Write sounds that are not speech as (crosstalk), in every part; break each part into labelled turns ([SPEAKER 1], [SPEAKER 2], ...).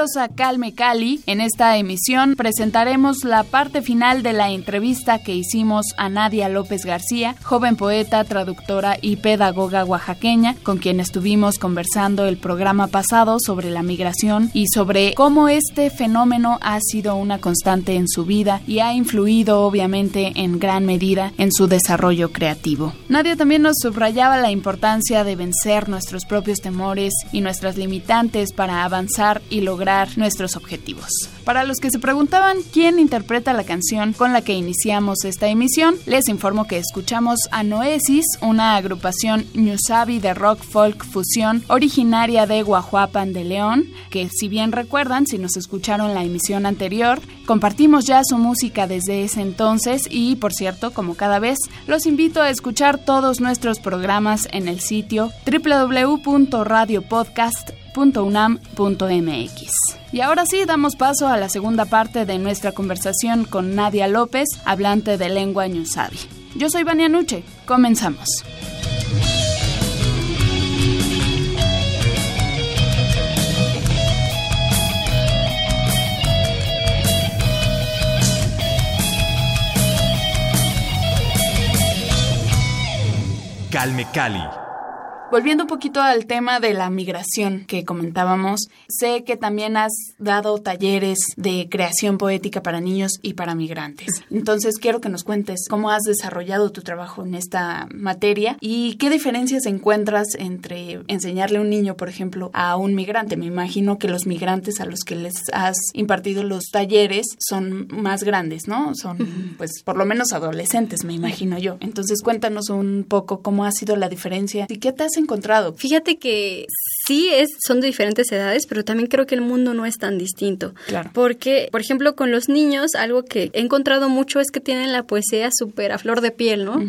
[SPEAKER 1] Bienvenidos a Calme Cali. En esta emisión presentaremos la parte final de la entrevista que hicimos a Nadia López García, joven poeta, traductora y pedagoga oaxaqueña, con quien estuvimos conversando el programa pasado sobre la migración y sobre cómo este fenómeno ha sido una constante en su vida y ha influido obviamente en gran medida en su desarrollo creativo. Nadia también nos subrayaba la importancia de vencer nuestros propios temores y nuestras limitantes para avanzar y lograr nuestros objetivos. Para los que se preguntaban quién interpreta la canción con la que iniciamos esta emisión, les informo que escuchamos a Noesis, una agrupación Ñusabi de rock folk fusión originaria de Guajuapan de León, que si bien recuerdan, si nos escucharon la emisión anterior, compartimos ya su música desde ese entonces y, por cierto, como cada vez, los invito a escuchar todos nuestros programas en el sitio www.radiopodcast.com unam.mx. Y ahora sí, damos paso a la segunda parte de nuestra conversación con Nadia López, hablante de lengua ñusabi. Yo soy Vania Nuche, comenzamos.
[SPEAKER 2] Calme Cali
[SPEAKER 1] Volviendo un poquito al tema de la migración que comentábamos, sé que también has dado talleres de creación poética para niños y para migrantes. Entonces quiero que nos cuentes cómo has desarrollado tu trabajo en esta materia y qué diferencias encuentras entre enseñarle a un niño, por ejemplo, a un migrante. Me imagino que los migrantes a los que les has impartido los talleres son más grandes, ¿no? Son, pues, por lo menos adolescentes, me imagino yo. Entonces cuéntanos un poco cómo ha sido la diferencia y qué te has encontrado?
[SPEAKER 3] Fíjate que sí es, son de diferentes edades, pero también creo que el mundo no es tan distinto.
[SPEAKER 1] Claro.
[SPEAKER 3] Porque, por ejemplo, con los niños, algo que he encontrado mucho es que tienen la poesía súper a flor de piel, ¿no?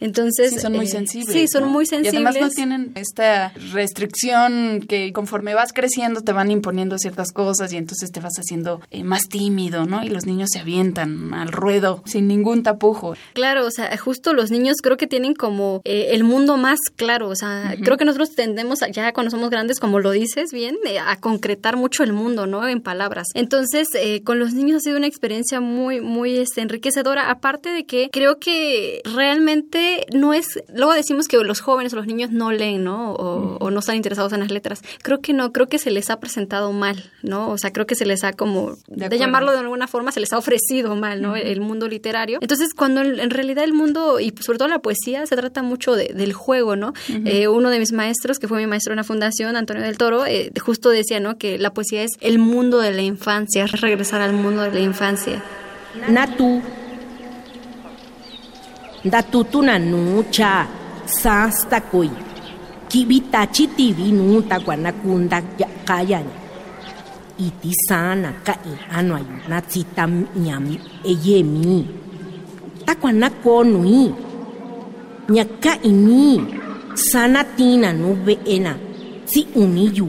[SPEAKER 1] Entonces. Sí, son muy eh, sensibles.
[SPEAKER 3] Sí, son muy sensibles.
[SPEAKER 1] Y además no tienen esta restricción que conforme vas creciendo te van imponiendo ciertas cosas y entonces te vas haciendo eh, más tímido, ¿no? Y los niños se avientan al ruedo sin ningún tapujo.
[SPEAKER 3] Claro, o sea, justo los niños creo que tienen como eh, el mundo más claro, o sea, creo que nosotros tendemos ya cuando somos grandes, como lo dices bien, eh, a concretar mucho el mundo, ¿no? En palabras. Entonces, eh, con los niños ha sido una experiencia muy, muy este, enriquecedora, aparte de que creo que realmente no es, luego decimos que los jóvenes o los niños no leen, ¿no? O, no están interesados en las letras. Creo que no, creo que se les ha presentado mal, ¿no? O sea, creo que se les ha como, de, llamarlo de alguna forma, se les ha ofrecido mal, ¿no? El mundo literario. Entonces, cuando en realidad el mundo, y sobre todo la poesía, se trata mucho del juego, ¿no? Eh, uno de mis maestros, que fue mi maestro en la fundación, Antonio del Toro, eh, justo decía, ¿no? Que la poesía es el mundo de la infancia, es regresar al mundo de la infancia.
[SPEAKER 4] Natu. Datutu nanucha, sasta koi. Kibita chitivi nuta guanacunda kayan. Iti sana kai anuayu natsita nyami eyemi. Takuanako nui. Nyaka ini sana tina no veena. Si uniyu.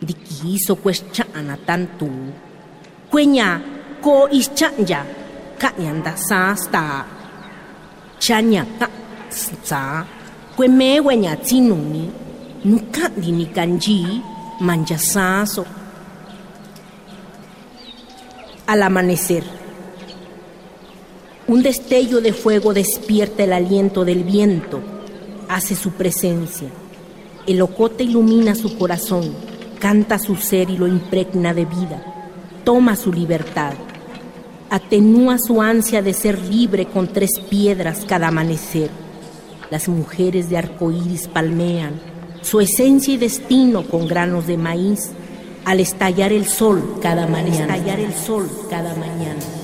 [SPEAKER 4] Dikiso kweshchana tantu kwenya ko ischanya kanyanda sasta. Chanya ka sa kweme wenya tinuni nuka dini kanji. Manjasaso al amanecer un destello de fuego despierta el aliento del viento hace su presencia. El ocote ilumina su corazón, canta su ser y lo impregna de vida. Toma su libertad. Atenúa su ansia de ser libre con tres piedras cada amanecer. Las mujeres de arcoíris palmean su esencia y destino con granos de maíz al estallar el sol cada mañana. Al estallar el sol cada mañana.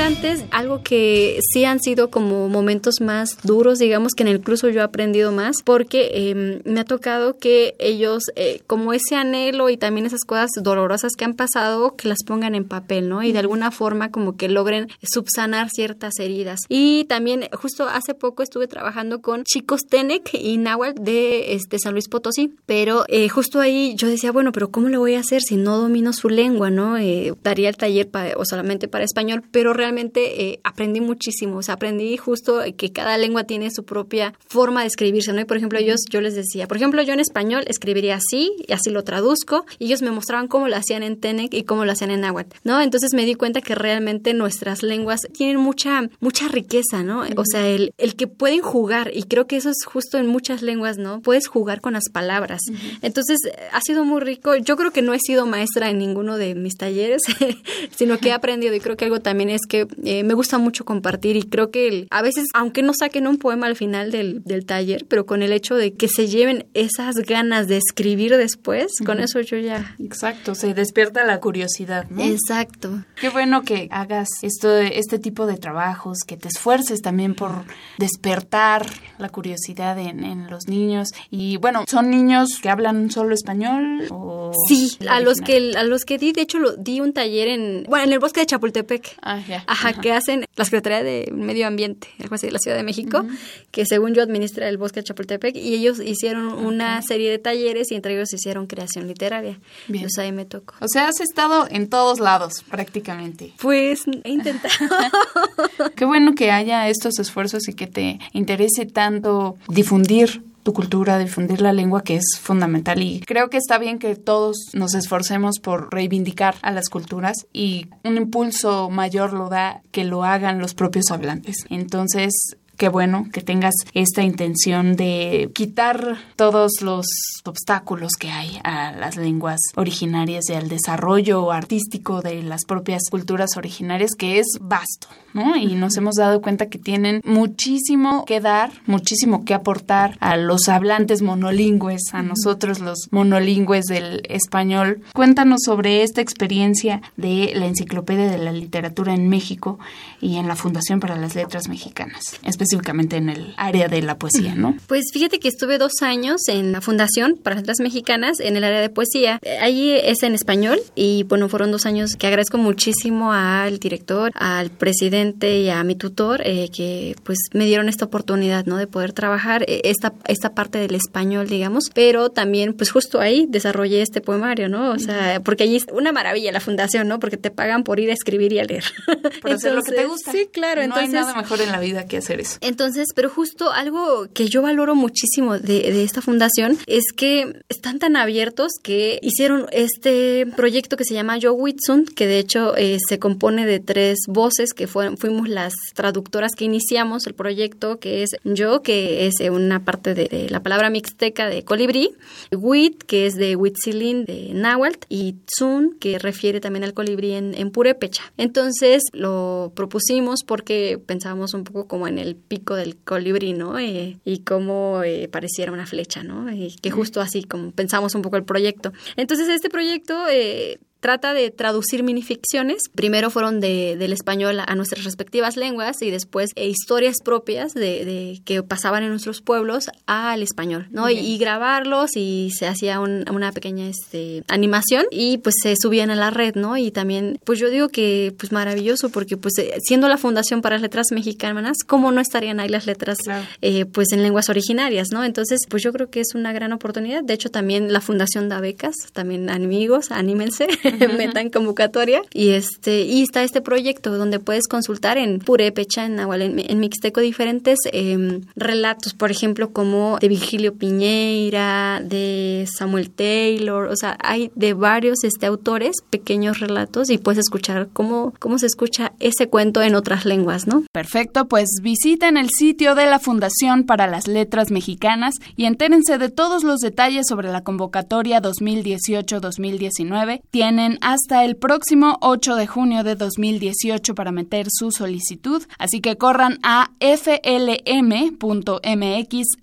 [SPEAKER 3] Los algo que sí han sido como momentos más duros, digamos que en el curso yo he aprendido más, porque em, me ha tocado que ellos, eh, como ese anhelo y también esas cosas dolorosas que han pasado, que las pongan en papel, ¿no? Y de alguna forma como que logren subsanar ciertas heridas. Y también justo hace poco estuve trabajando con chicos Tenec y Nahuatl de este, San Luis Potosí, pero eh, justo ahí yo decía, bueno, pero ¿cómo le voy a hacer si no domino su lengua, ¿no? Eh, daría el taller para, o solamente para español, pero realmente eh, aprendí muchísimo, o sea, aprendí justo que cada lengua tiene su propia forma de escribirse, ¿no? Y por ejemplo, ellos, yo les decía, por ejemplo, yo en español escribiría así y así lo traduzco, y ellos me mostraban cómo lo hacían en Tenec y cómo lo hacían en Nahuatl, ¿no? Entonces me di cuenta que realmente nuestras lenguas tienen mucha, mucha riqueza, ¿no? O sea, el, el que pueden jugar, y creo que eso es justo en muchas lenguas, ¿no? Puedes jugar con las palabras. Entonces, ha sido muy rico. Yo creo que no he sido maestra en ninguno de mis talleres, (laughs) sino que he (laughs) aprendido y creo que algo también es que eh, me gusta mucho compartir y creo que a veces, aunque no saquen un poema al final del, del, taller, pero con el hecho de que se lleven esas ganas de escribir después, con eso yo ya...
[SPEAKER 1] Exacto, se despierta la curiosidad, ¿no?
[SPEAKER 3] Exacto.
[SPEAKER 1] Qué bueno que hagas esto, este tipo de trabajos, que te esfuerces también por despertar la curiosidad en, en los niños. Y bueno, ¿son niños que hablan solo español? O
[SPEAKER 3] sí, a los que a los que di, de hecho, lo, di un taller en, bueno, en el bosque de Chapultepec.
[SPEAKER 1] Ah, ya.
[SPEAKER 3] Ajá, que hacen la Secretaría de Medio Ambiente, algo así, de la Ciudad de México, que según yo administra el bosque de Chapultepec, y ellos hicieron una serie de talleres y entre ellos hicieron creación literaria.
[SPEAKER 1] Bien.
[SPEAKER 3] Entonces ahí me tocó.
[SPEAKER 1] O sea, has estado en todos lados, prácticamente.
[SPEAKER 3] Pues (laughs) he intentado.
[SPEAKER 1] Qué bueno que haya estos esfuerzos y que te interese tanto difundir tu cultura, difundir la lengua que es fundamental y creo que está bien que todos nos esforcemos por reivindicar a las culturas y un impulso mayor lo da que lo hagan los propios hablantes. Entonces, qué bueno que tengas esta intención de quitar todos los obstáculos que hay a las lenguas originarias y al desarrollo artístico de las propias culturas originarias, que es vasto, ¿no? Y nos hemos dado cuenta que tienen muchísimo que dar, muchísimo que aportar a los hablantes monolingües, a nosotros los monolingües del español. Cuéntanos sobre esta experiencia de la Enciclopedia de la Literatura en México y en la Fundación para las Letras Mexicanas, específicamente en el área de la poesía, ¿no?
[SPEAKER 3] Pues fíjate que estuve dos años en la Fundación para las Letras Mexicanas en el área de poesía. Allí es en español y bueno, fueron dos años que agradezco muchísimo al director, al presidente y a mi tutor eh, que pues me dieron esta oportunidad, ¿no? De poder trabajar eh, esta, esta parte del español, digamos, pero también pues justo ahí desarrollé este poemario, ¿no? O sea, porque allí es una maravilla la fundación, ¿no? Porque te pagan por ir a escribir y a leer. (laughs)
[SPEAKER 1] Por hacer lo que te gusta.
[SPEAKER 3] Sí, claro.
[SPEAKER 1] No
[SPEAKER 3] entonces,
[SPEAKER 1] hay nada mejor en la vida que hacer eso.
[SPEAKER 3] Entonces, pero justo algo que yo valoro muchísimo de, esta fundación es que están tan abiertos que hicieron este proyecto que se llama Yo Witsun, que de hecho eh, se compone de tres voces que fueron, fuimos las traductoras que iniciamos el proyecto, que es yo, que es una parte de, la palabra mixteca de colibrí, Wit, que es de Huitzilin de Nahuatl, y Tsun, que refiere también al colibrí en, en purépecha. Entonces lo propusimos porque pensábamos un poco como en el pico del colibrí, ¿no? Eh, y cómo eh, pareciera una flecha, ¿no? Y que justo así como pensamos un poco el proyecto. Entonces este proyecto eh, trata de traducir minificciones. Primero fueron de, del español a nuestras respectivas lenguas y después eh, historias propias de, de, que pasaban en nuestros pueblos al español, ¿no? Y, y, grabarlos y se hacía un, una pequeña este, animación y pues se subían a la red, ¿no? Y también, pues yo digo que pues maravilloso porque pues siendo la Fundación para las Letras Mexicanas, ¿cómo no estarían ahí las letras
[SPEAKER 1] Claro.
[SPEAKER 3] eh, pues en lenguas originarias, ¿no? Entonces, pues yo creo que es una gran oportunidad. De hecho, también la Fundación da becas, también amigos, anímense. (laughs) (laughs) metan convocatoria. Y este y está este proyecto donde puedes consultar en purépecha en nahual en, en mixteco diferentes eh, relatos por ejemplo como de Virgilio Piñeira de Samuel Taylor o sea hay de varios este autores pequeños relatos y puedes escuchar cómo cómo se escucha ese cuento en otras lenguas no
[SPEAKER 1] perfecto pues visiten el sitio de la Fundación para las Letras Mexicanas y entérense de todos los detalles sobre la convocatoria 2018-2019 hasta el próximo 8 de junio de 2018 para meter su solicitud, así que corran a flm.mx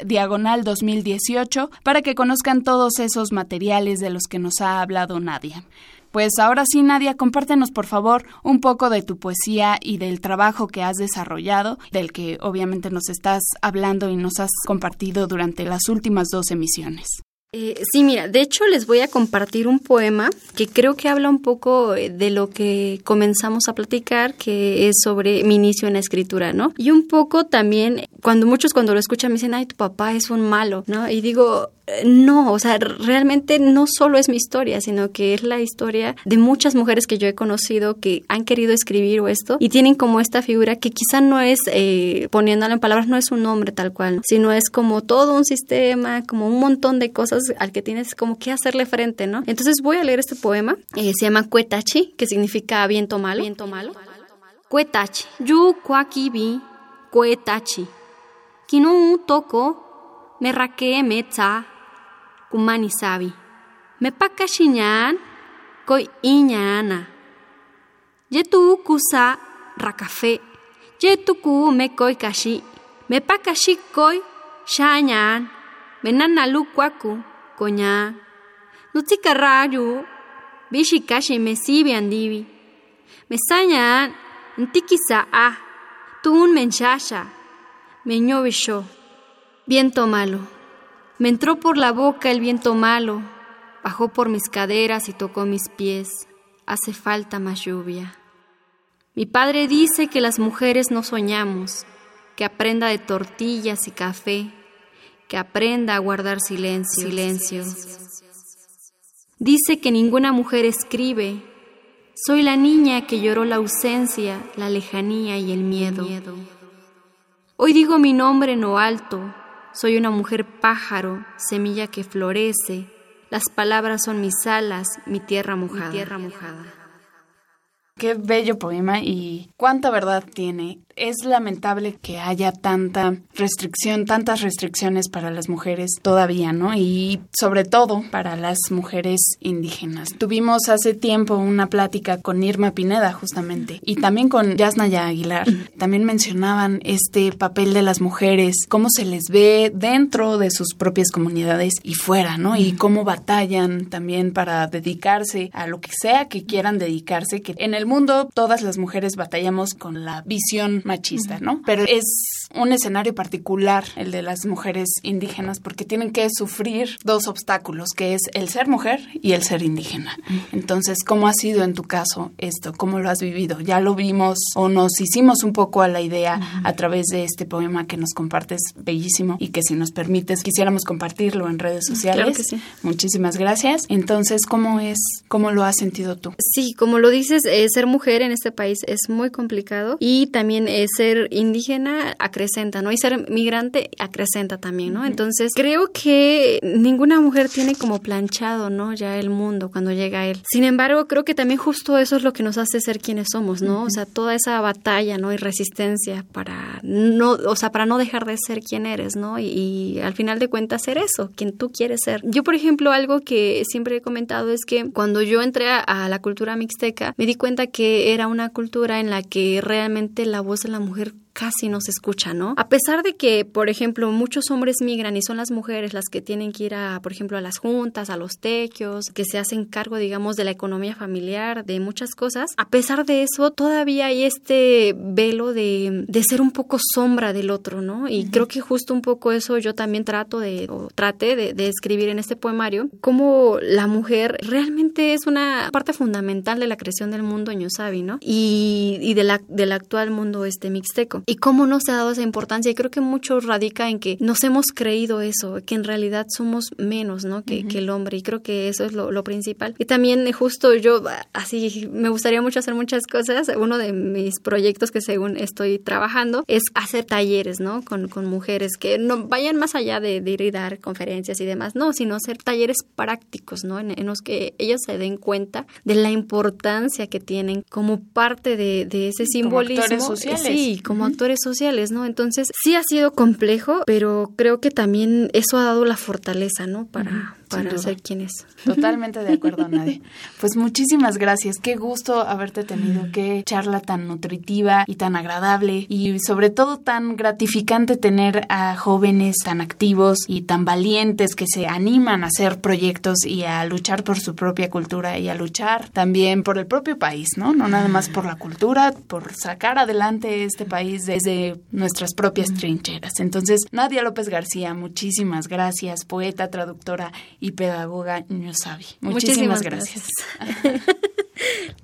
[SPEAKER 1] diagonal 2018 para que conozcan todos esos materiales de los que nos ha hablado Nadia. Pues ahora sí, Nadia, compártenos por favor un poco de tu poesía y del trabajo que has desarrollado, del que obviamente nos estás hablando y nos has compartido durante las últimas dos emisiones.
[SPEAKER 3] Eh, sí, mira, de hecho les voy a compartir un poema que creo que habla un poco eh, de lo que comenzamos a platicar, que es sobre mi inicio en la escritura, ¿no? Y un poco también, cuando muchos cuando lo escuchan me dicen, ay, tu papá es un malo, ¿no? Y digo, no, o sea, realmente no solo es mi historia, sino que es la historia de muchas mujeres que yo he conocido que han querido escribir o esto y tienen como esta figura que quizá no es, eh, poniéndolo en palabras, no es un nombre tal cual, sino es como todo un sistema, como un montón de cosas al que tienes como que hacerle frente, ¿no? Entonces voy a leer este poema, eh, se llama Cuetachi, que significa viento malo. Viento malo. Cuetachi, yu cuaquibi, cuetachi, kinu toko, me raque metza, kumani sabi. Me pakashinyan, koi iñana. Yetu kusa rakafe, yetu ku me koi kashi, me pakashi koi shañan, menanalu kwaku, koña. Nutsika rayu, bishi kashi me sibi andibi. Me sañan, ntikisa a, tun menshasha, me ñovisho. Viento malo. Me entró por la boca el viento malo, bajó por mis caderas y tocó mis pies. Hace falta más lluvia. Mi padre dice que las mujeres no soñamos, que aprenda de tortillas y café, que aprenda a guardar silencio. silencio. Dice que ninguna mujer escribe. Soy la niña que lloró la ausencia, la lejanía y el miedo. Hoy digo mi nombre en lo alto, soy una mujer pájaro, semilla que florece. Las palabras son mis alas, mi tierra mojada. tierra mojada.
[SPEAKER 1] Qué bello poema y cuánta verdad tiene es lamentable que haya tanta restricción, tantas restricciones para las mujeres todavía, ¿no? Y sobre todo para las mujeres indígenas. Tuvimos hace tiempo una plática con Irma Pineda, justamente, y también con Yasnaya Aguilar. También mencionaban este papel de las mujeres, cómo se les ve dentro de sus propias comunidades y fuera, ¿no? Y cómo batallan también para dedicarse a lo que sea que quieran dedicarse, que en el mundo todas las mujeres batallamos con la visión machista, ¿no? Pero es un escenario particular el de las mujeres indígenas porque tienen que sufrir dos obstáculos, que es el ser mujer y el ser indígena. Entonces, ¿cómo ha sido en tu caso esto? ¿Cómo lo has vivido? Ya lo vimos o nos hicimos un poco a la idea a través de este poema que nos compartes bellísimo y que si nos permites quisiéramos compartirlo en redes sociales.
[SPEAKER 3] Claro que sí.
[SPEAKER 1] Muchísimas gracias. Entonces, ¿cómo es, cómo lo has sentido tú?
[SPEAKER 3] Sí, como lo dices, eh, ser mujer en este país es muy complicado y también eh, ser indígena acrecenta, ¿no? Y ser migrante acrecenta también, ¿no? Entonces, creo que ninguna mujer tiene como planchado, ¿no? Ya el mundo cuando llega a él. Sin embargo, creo que también justo eso es lo que nos hace ser quienes somos, ¿no? O sea, toda esa batalla, ¿no? Y resistencia para no, o sea, para no dejar de ser quien eres, ¿no? Y, y al final de cuentas ser eso, quien tú quieres ser. Yo, por ejemplo, algo que siempre he comentado es que cuando yo entré a, a la cultura mixteca, me di cuenta que era una cultura en la que realmente la voz la mujer casi no se escucha, ¿no? A pesar de que, por ejemplo, muchos hombres migran y son las mujeres las que tienen que ir a, por ejemplo, a las juntas, a los tequios, que se hacen cargo, digamos, de la economía familiar, de muchas cosas, a pesar de eso, todavía hay este velo de, de ser un poco sombra del otro, ¿no? Y creo que justo un poco eso yo también trato de, o traté de, de escribir en este poemario, cómo la mujer realmente es una parte fundamental de la creación del mundo ñosabi, ¿no? Y, y de la, del actual mundo este mixteco y cómo no se ha dado esa importancia. Y creo que mucho radica en que nos hemos creído eso, que en realidad somos menos, ¿no? Que, que el hombre. Y creo que eso es lo, lo, principal. Y también eh, justo yo, así, me gustaría mucho hacer muchas cosas. Uno de mis proyectos que según estoy trabajando es hacer talleres, ¿no? Con, con mujeres que no vayan más allá de, de, ir y dar conferencias y demás, no, sino hacer talleres prácticos, ¿no? En, en los que ellos se den cuenta de la importancia que tienen como parte de, de ese simbolismo.
[SPEAKER 1] Como sociales.
[SPEAKER 3] Sí, como uh -huh actores sociales, ¿no? Entonces, sí ha sido complejo, pero creo que también eso ha dado la fortaleza, ¿no? Para. Para ser quien es.
[SPEAKER 1] Totalmente de acuerdo, (laughs) Nadia. Pues muchísimas gracias. Qué gusto haberte tenido. Qué charla tan nutritiva y tan agradable y sobre todo tan gratificante tener a jóvenes tan activos y tan valientes que se animan a hacer proyectos y a luchar por su propia cultura y a luchar también por el propio país, ¿no? No nada más por la cultura, por sacar adelante este país desde nuestras propias trincheras. Entonces, Nadia López García, muchísimas gracias, poeta, traductora y pedagoga Ñusabi. Muchísimas, gracias. (laughs)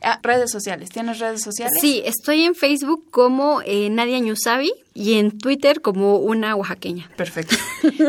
[SPEAKER 1] Ah, redes sociales. ¿Tienes redes sociales?
[SPEAKER 3] Sí, estoy en Facebook como eh, Nadia Ñusabi y en Twitter como una oaxaqueña.
[SPEAKER 1] Perfecto.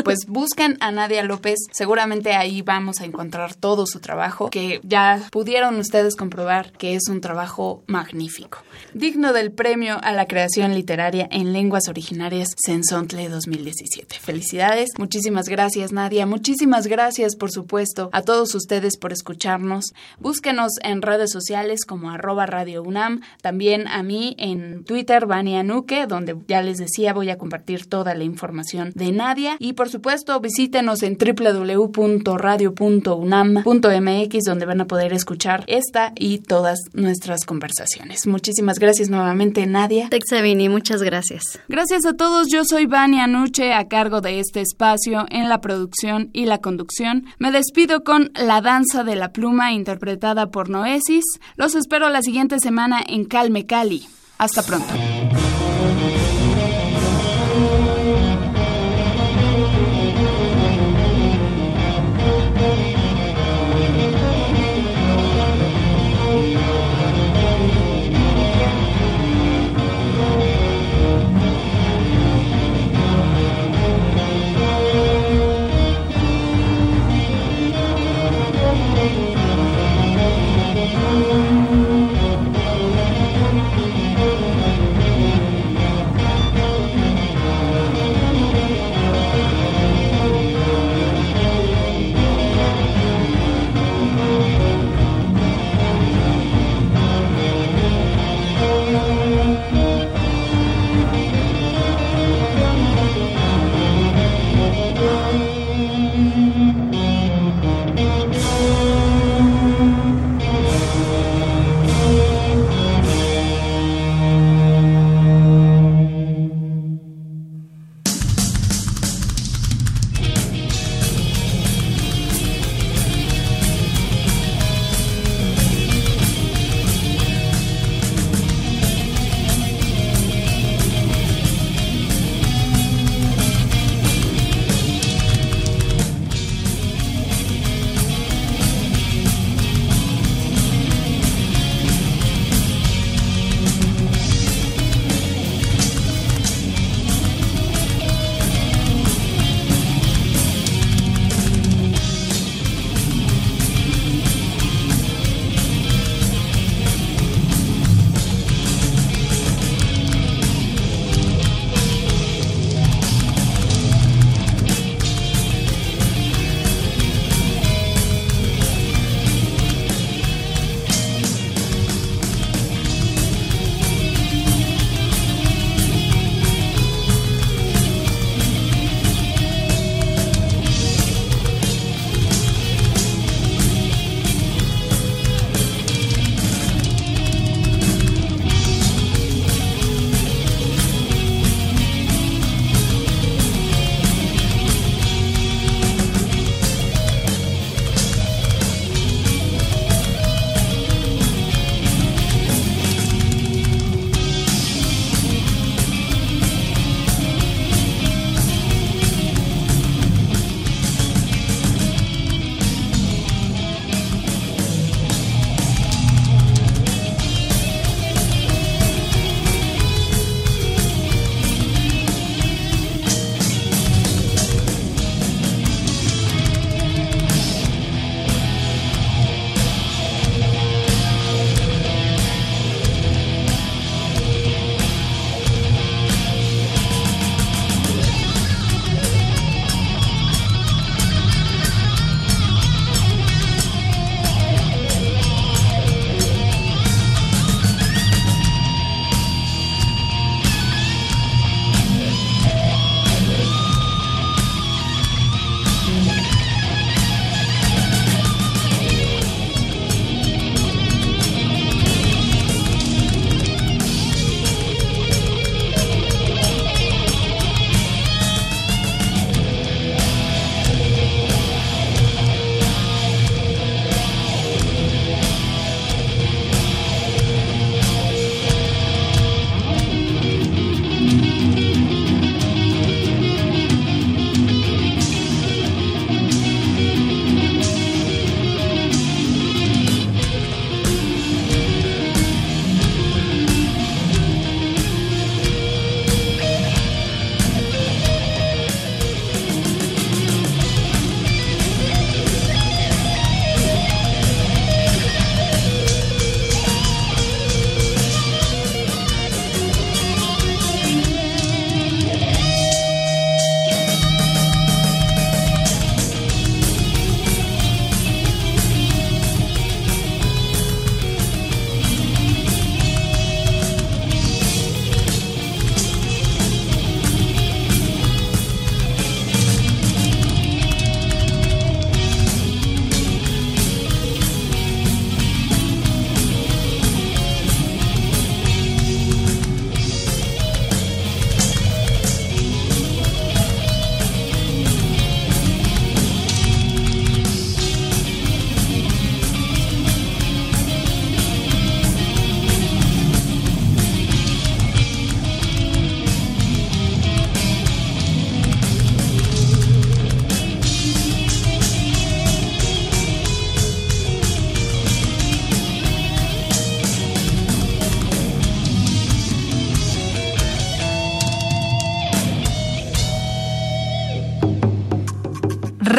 [SPEAKER 1] Pues (laughs) buscan a Nadia López, seguramente ahí vamos a encontrar todo su trabajo, que ya pudieron ustedes comprobar que es un trabajo magnífico, digno del premio a la creación literaria en lenguas originarias Sensontle 2017. Felicidades, muchísimas gracias Nadia, muchísimas gracias por supuesto a todos ustedes por escucharnos. Búsquenos en redes sociales como arroba Radio UNAM, también a mí en Twitter, Vania Nuque, donde ya les decía, voy a compartir toda la información de Nadia. Y por supuesto, visítenos en www.radio.unam.mx, donde van a poder escuchar esta y todas nuestras conversaciones. Muchísimas gracias nuevamente, Nadia.
[SPEAKER 3] Texavini, muchas gracias.
[SPEAKER 1] Gracias a todos. Yo soy Vania Nuche, a cargo de este espacio en la producción y la conducción. Me despido con La Danza de la Pluma, interpretada por Noesis. Los espero la siguiente semana en Calme Cali. Hasta pronto.